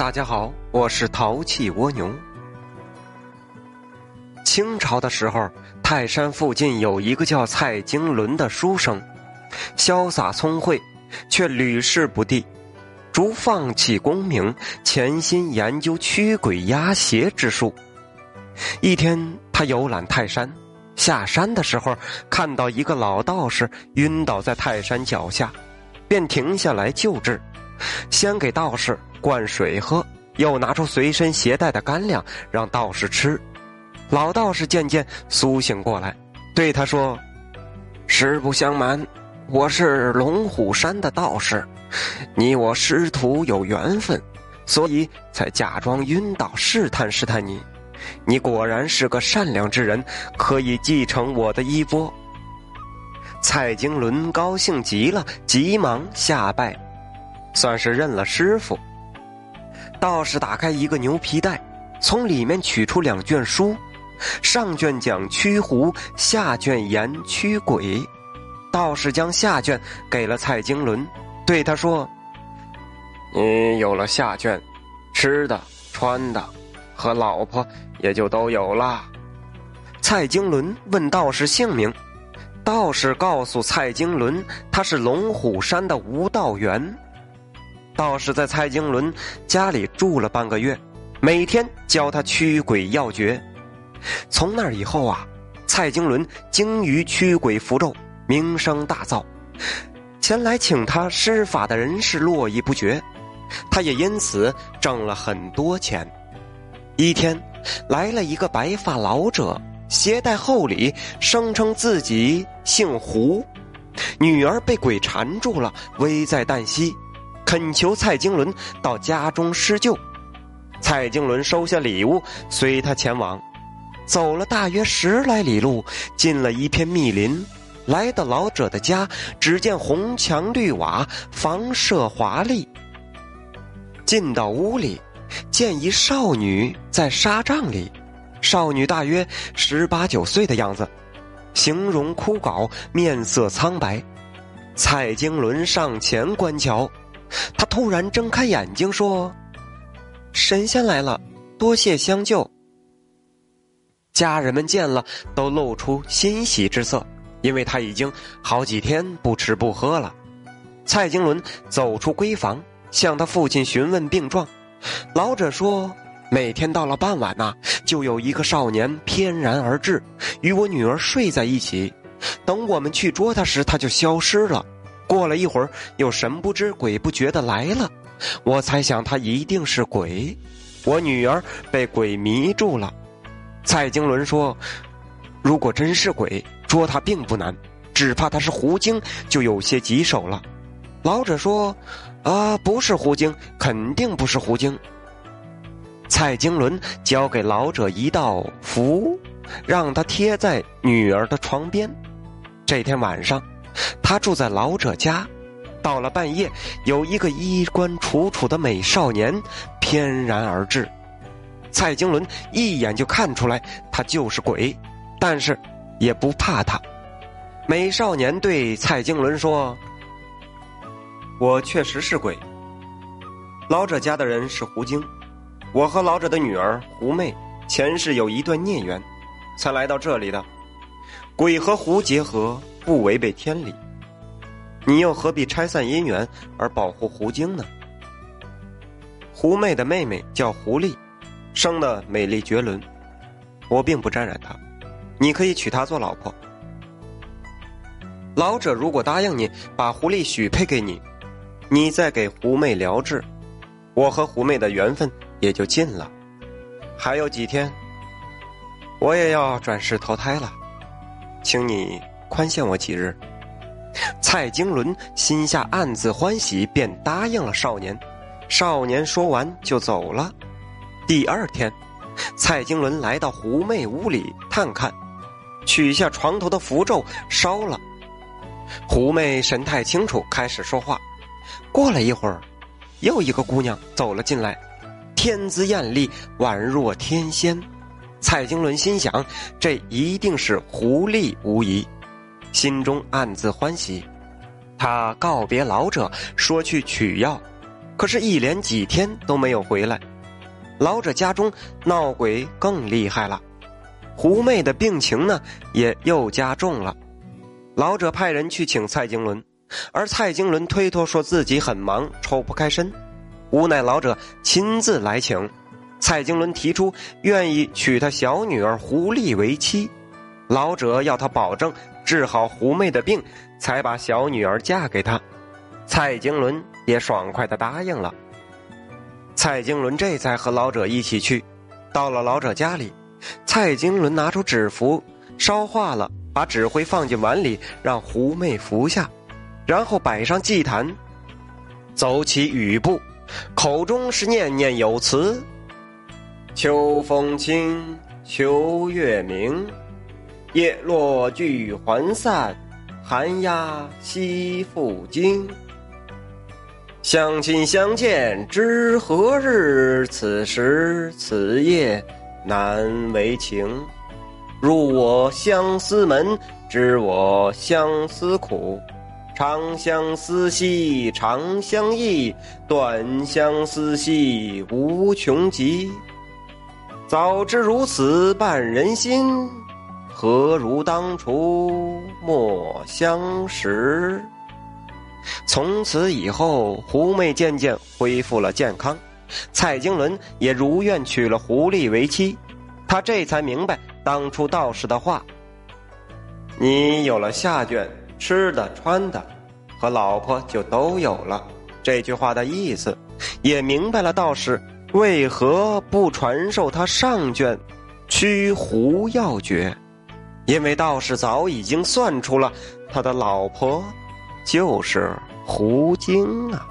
大家好，我是淘气蜗牛。清朝的时候，泰山附近有一个叫蔡京伦的书生，潇洒聪慧，却屡试不第，逐放弃功名，潜心研究驱鬼压邪之术。一天，他游览泰山，下山的时候看到一个老道士晕倒在泰山脚下，便停下来救治，先给道士。灌水喝，又拿出随身携带的干粮让道士吃。老道士渐渐苏醒过来，对他说：“实不相瞒，我是龙虎山的道士，你我师徒有缘分，所以才假装晕倒试探试探你。你果然是个善良之人，可以继承我的衣钵。”蔡京伦高兴极了，急忙下拜，算是认了师傅。道士打开一个牛皮袋，从里面取出两卷书，上卷讲驱狐，下卷言驱鬼。道士将下卷给了蔡京伦，对他说：“你有了下卷，吃的、穿的，和老婆也就都有了。”蔡京伦问道士姓名，道士告诉蔡京伦，他是龙虎山的吴道元。道士在蔡京伦家里住了半个月，每天教他驱鬼要诀。从那以后啊，蔡京伦精于驱鬼符咒，名声大噪，前来请他施法的人是络绎不绝，他也因此挣了很多钱。一天，来了一个白发老者，携带厚礼，声称自己姓胡，女儿被鬼缠住了，危在旦夕。恳求蔡京伦到家中施救，蔡京伦收下礼物，随他前往。走了大约十来里路，进了一片密林，来到老者的家，只见红墙绿瓦，房舍华丽。进到屋里，见一少女在纱帐里，少女大约十八九岁的样子，形容枯槁，面色苍白。蔡京伦上前观瞧。他突然睁开眼睛说：“神仙来了，多谢相救。”家人们见了都露出欣喜之色，因为他已经好几天不吃不喝了。蔡京伦走出闺房，向他父亲询问病状。老者说：“每天到了傍晚呐，就有一个少年翩然而至，与我女儿睡在一起。等我们去捉他时，他就消失了。”过了一会儿，又神不知鬼不觉的来了，我猜想他一定是鬼，我女儿被鬼迷住了。蔡京伦说：“如果真是鬼，捉他并不难，只怕他是狐精，就有些棘手了。”老者说：“啊，不是狐精，肯定不是狐精。”蔡京伦交给老者一道符，让他贴在女儿的床边。这天晚上。他住在老者家，到了半夜，有一个衣冠楚楚的美少年翩然而至。蔡京伦一眼就看出来他就是鬼，但是也不怕他。美少年对蔡京伦说：“我确实是鬼。老者家的人是狐精，我和老者的女儿狐妹前世有一段孽缘，才来到这里的。鬼和狐结合。”不违背天理，你又何必拆散姻缘而保护狐精呢？狐妹的妹妹叫狐狸，生的美丽绝伦，我并不沾染她，你可以娶她做老婆。老者如果答应你把狐狸许配给你，你再给狐妹疗治，我和狐妹的缘分也就尽了。还有几天，我也要转世投胎了，请你。宽限我几日。蔡京伦心下暗自欢喜，便答应了少年。少年说完就走了。第二天，蔡京伦来到狐媚屋里探看，取下床头的符咒烧了。狐媚神态清楚，开始说话。过了一会儿，又一个姑娘走了进来，天姿艳丽，宛若天仙。蔡京伦心想，这一定是狐狸无疑。心中暗自欢喜，他告别老者，说去取药。可是，一连几天都没有回来。老者家中闹鬼更厉害了，狐媚的病情呢也又加重了。老者派人去请蔡京伦，而蔡京伦推脱说自己很忙，抽不开身。无奈老者亲自来请，蔡京伦提出愿意娶他小女儿胡丽为妻，老者要他保证治好狐媚的病，才把小女儿嫁给他。蔡京伦也爽快的答应了。蔡京伦这才和老者一起去，到了。老者家里，蔡京伦拿出纸符，烧化了，把纸灰放进碗里，让狐媚服下，然后摆上祭坛，走起雨步，口中是念念有词：“秋风清，秋月明，叶落聚还散，寒鸦栖复惊。”相亲相见知何日？此时此夜难为情。入我相思门，知我相思苦。长相思兮长相忆，短相思兮无穷极。早知如此绊人心，何如当初莫相识？从此以后，狐媚渐渐恢复了健康，蔡京伦也如愿娶了狐狸为妻。他这才明白当初道士的话：“你有了下卷，吃的穿的，和老婆就都有了。”这句话的意思，也明白了道士为何不传授他上卷驱狐要诀，因为道士早已经算出了他的老婆。就是狐精啊！